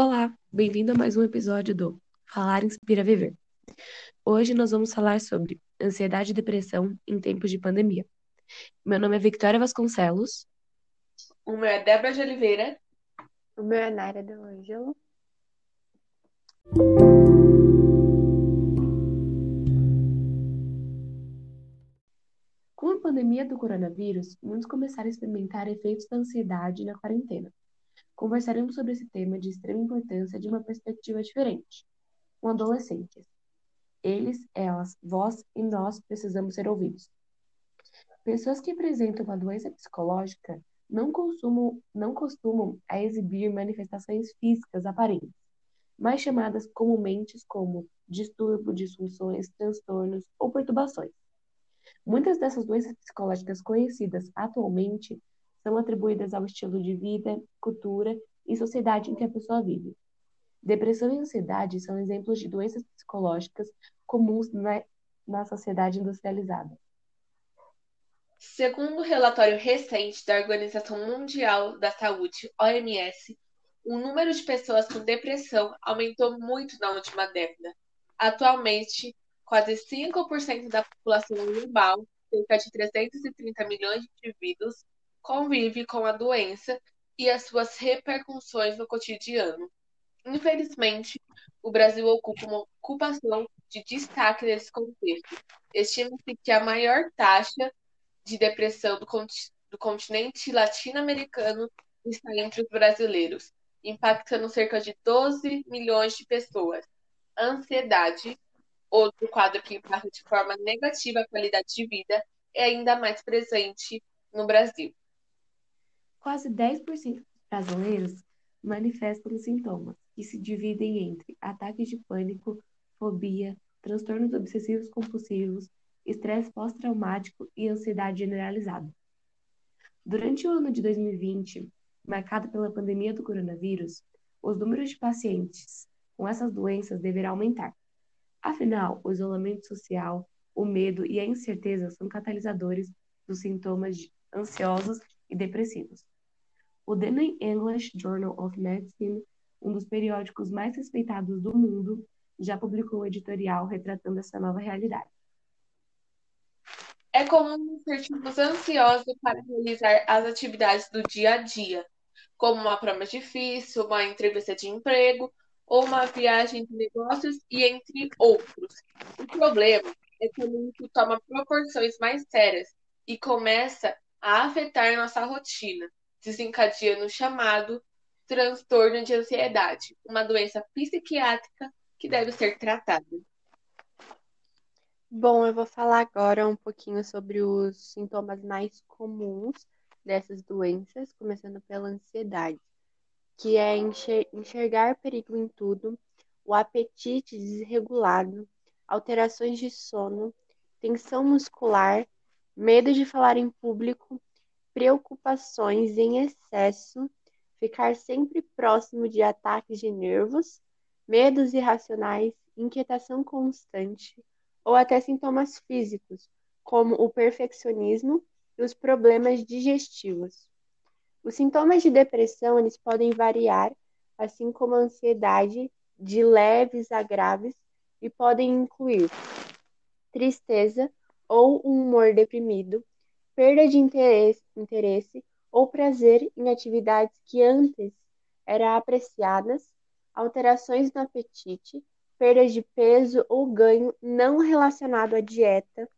Olá, bem-vindo a mais um episódio do Falar Inspira Viver. Hoje nós vamos falar sobre ansiedade e depressão em tempos de pandemia. Meu nome é Victoria Vasconcelos. O meu é Débora de Oliveira. O meu é Naira de Ângelo. Com a pandemia do coronavírus, muitos começaram a experimentar efeitos da ansiedade na quarentena. Conversaremos sobre esse tema de extrema importância de uma perspectiva diferente, com adolescentes. Eles, elas, vós e nós precisamos ser ouvidos. Pessoas que apresentam uma doença psicológica não costumam, não costumam a exibir manifestações físicas aparentes, mais chamadas comumente como distúrbio, disfunções, transtornos ou perturbações. Muitas dessas doenças psicológicas conhecidas atualmente são atribuídas ao estilo de vida, cultura e sociedade em que a pessoa vive. Depressão e ansiedade são exemplos de doenças psicológicas comuns na, na sociedade industrializada. Segundo um relatório recente da Organização Mundial da Saúde, OMS, o número de pessoas com depressão aumentou muito na última década. Atualmente, quase 5% da população global, cerca de 330 milhões de indivíduos, convive com a doença e as suas repercussões no cotidiano. Infelizmente, o Brasil ocupa uma ocupação de destaque nesse contexto. Estima-se que a maior taxa de depressão do, do continente latino-americano está entre os brasileiros, impactando cerca de 12 milhões de pessoas. A ansiedade, outro quadro que impacta de forma negativa a qualidade de vida, é ainda mais presente no Brasil. Quase 10% dos brasileiros manifestam sintomas, que se dividem entre ataques de pânico, fobia, transtornos obsessivos compulsivos, estresse pós-traumático e ansiedade generalizada. Durante o ano de 2020, marcado pela pandemia do coronavírus, os números de pacientes com essas doenças deverá aumentar. Afinal, o isolamento social, o medo e a incerteza são catalisadores dos sintomas ansiosos e depressivos. O The New English Journal of Medicine, um dos periódicos mais respeitados do mundo, já publicou um editorial retratando essa nova realidade. É comum nos sentirmos ansiosos para realizar as atividades do dia a dia, como uma prova difícil, uma entrevista de emprego ou uma viagem de negócios e entre outros. O problema é quando isso toma proporções mais sérias e começa a afetar nossa rotina, desencadeando o chamado transtorno de ansiedade, uma doença psiquiátrica que deve ser tratada. Bom, eu vou falar agora um pouquinho sobre os sintomas mais comuns dessas doenças, começando pela ansiedade, que é enxergar perigo em tudo, o apetite desregulado, alterações de sono, tensão muscular, medo de falar em público, preocupações em excesso, ficar sempre próximo de ataques de nervos, medos irracionais, inquietação constante ou até sintomas físicos, como o perfeccionismo e os problemas digestivos. Os sintomas de depressão eles podem variar, assim como a ansiedade, de leves a graves, e podem incluir tristeza ou um humor deprimido, perda de interesse, interesse ou prazer em atividades que antes eram apreciadas, alterações no apetite, perda de peso ou ganho não relacionado à dieta,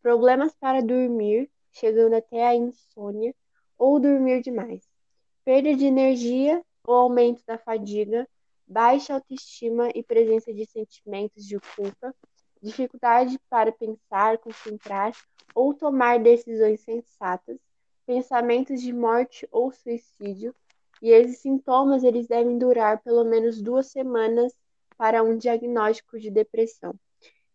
problemas para dormir, chegando até a insônia ou dormir demais, perda de energia ou aumento da fadiga, baixa autoestima e presença de sentimentos de culpa, dificuldade para pensar, concentrar ou tomar decisões sensatas, pensamentos de morte ou suicídio, e esses sintomas eles devem durar pelo menos duas semanas para um diagnóstico de depressão.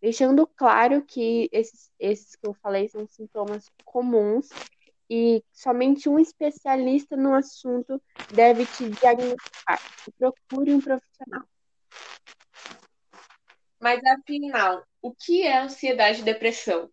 Deixando claro que esses, esses que eu falei são sintomas comuns e somente um especialista no assunto deve te diagnosticar. Procure um profissional. Mas afinal, o que é ansiedade e depressão?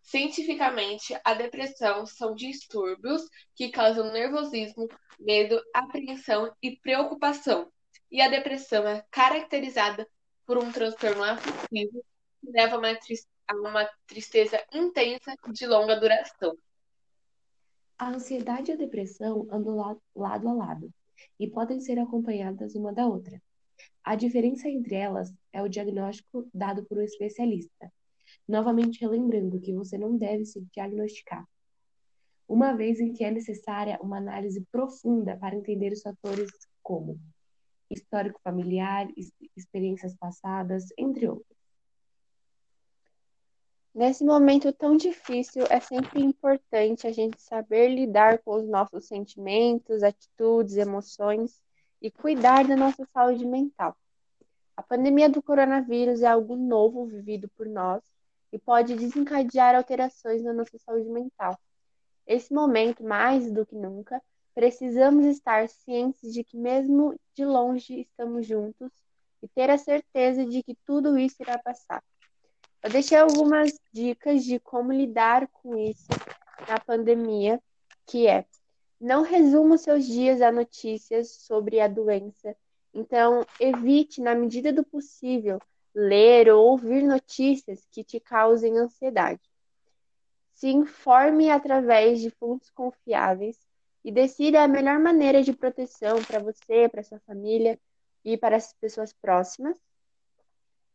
Cientificamente, a depressão são distúrbios que causam nervosismo, medo, apreensão e preocupação. e a depressão é caracterizada por um transtorno afetivo que leva a uma, tristeza intensa de longa duração. A ansiedade e a depressão andam lado a lado e podem ser acompanhadas uma da outra. A diferença entre elas é o diagnóstico dado por um especialista, novamente relembrando que você não deve se diagnosticar, uma vez em que é necessária uma análise profunda para entender os fatores como histórico familiar, experiências passadas, entre outros. Nesse momento tão difícil, é sempre importante a gente saber lidar com os nossos sentimentos, atitudes, emoções e cuidar da nossa saúde mental. A pandemia do coronavírus é algo novo vivido por nós e pode desencadear alterações na nossa saúde mental. Esse momento, mais do que nunca, precisamos estar cientes de que, mesmo de longe, estamos juntos e ter a certeza de que tudo isso irá passar. Eu deixei algumas dicas de como lidar com isso na pandemia, que é não resuma seus dias a notícias sobre a doença. Então, evite, na medida do possível, ler ou ouvir notícias que te causem ansiedade. Se informe através de fontes confiáveis e decida a melhor maneira de proteção para você, para sua família e para as pessoas próximas.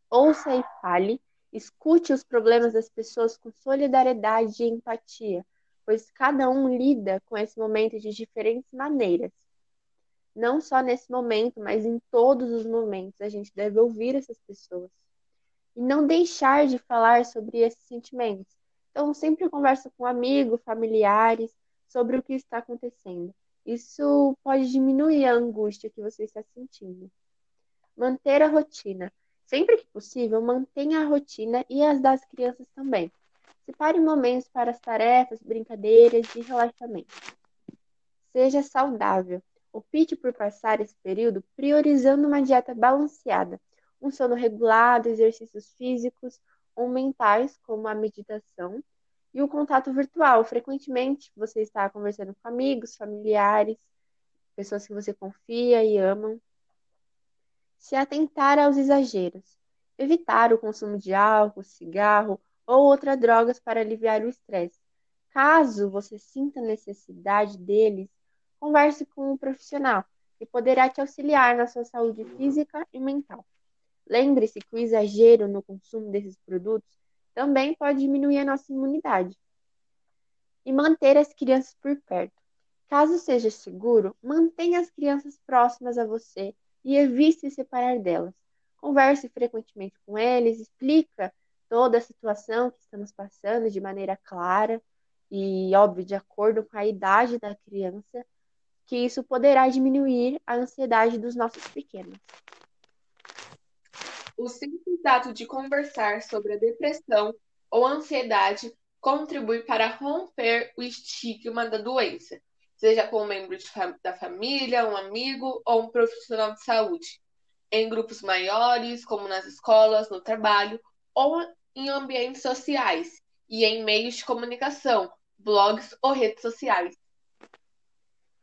Ouça e fale Escute os problemas das pessoas com solidariedade e empatia, pois cada um lida com esse momento de diferentes maneiras. Não só nesse momento, mas em todos os momentos, a gente deve ouvir essas pessoas. E não deixar de falar sobre esses sentimentos. Então, sempre conversa com amigos, familiares, sobre o que está acontecendo. Isso pode diminuir a angústia que você está sentindo. Manter a rotina. Sempre que possível, mantenha a rotina e as das crianças também. Separe momentos para as tarefas, brincadeiras e relaxamento. Seja saudável. Opte por passar esse período priorizando uma dieta balanceada, um sono regulado, exercícios físicos ou mentais, como a meditação, e o contato virtual. Frequentemente você está conversando com amigos, familiares, pessoas que você confia e amam se atentar aos exageros, evitar o consumo de álcool, cigarro ou outras drogas para aliviar o estresse. Caso você sinta necessidade deles, converse com um profissional que poderá te auxiliar na sua saúde física e mental. Lembre-se que o exagero no consumo desses produtos também pode diminuir a nossa imunidade. E manter as crianças por perto. Caso seja seguro, mantenha as crianças próximas a você e evite se separar delas. Converse frequentemente com eles, explica toda a situação que estamos passando de maneira clara e, óbvio, de acordo com a idade da criança, que isso poderá diminuir a ansiedade dos nossos pequenos. O simples ato de conversar sobre a depressão ou ansiedade contribui para romper o estigma da doença seja com um membro fam da família, um amigo ou um profissional de saúde, em grupos maiores, como nas escolas, no trabalho ou em ambientes sociais e em meios de comunicação, blogs ou redes sociais.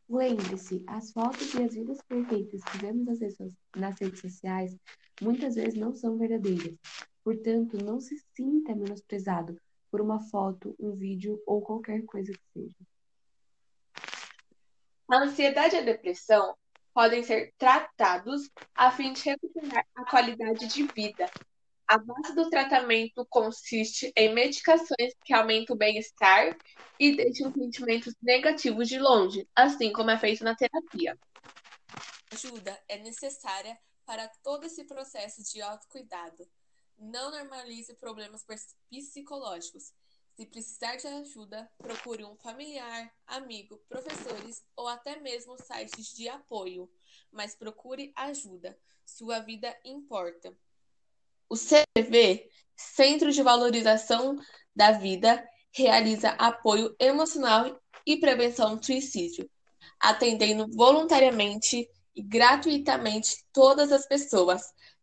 Lembre-se, as fotos e as vidas perfeitas que vemos nas redes sociais muitas vezes não são verdadeiras. Portanto, não se sinta menosprezado por uma foto, um vídeo ou qualquer coisa que seja. A ansiedade e a depressão podem ser tratados a fim de recuperar a qualidade de vida. A base do tratamento consiste em medicações que aumentam o bem-estar e deixam sentimentos negativos de longe, assim como é feito na terapia. Ajuda é necessária para todo esse processo de autocuidado. Não normalize problemas psicológicos se precisar de ajuda, procure um familiar, amigo, professores ou até mesmo sites de apoio, mas procure ajuda. Sua vida importa. O CV, Centro de Valorização da Vida, realiza apoio emocional e prevenção do suicídio, atendendo voluntariamente e gratuitamente todas as pessoas.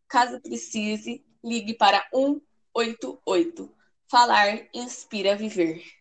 Caso precise, ligue para 188. Falar inspira viver.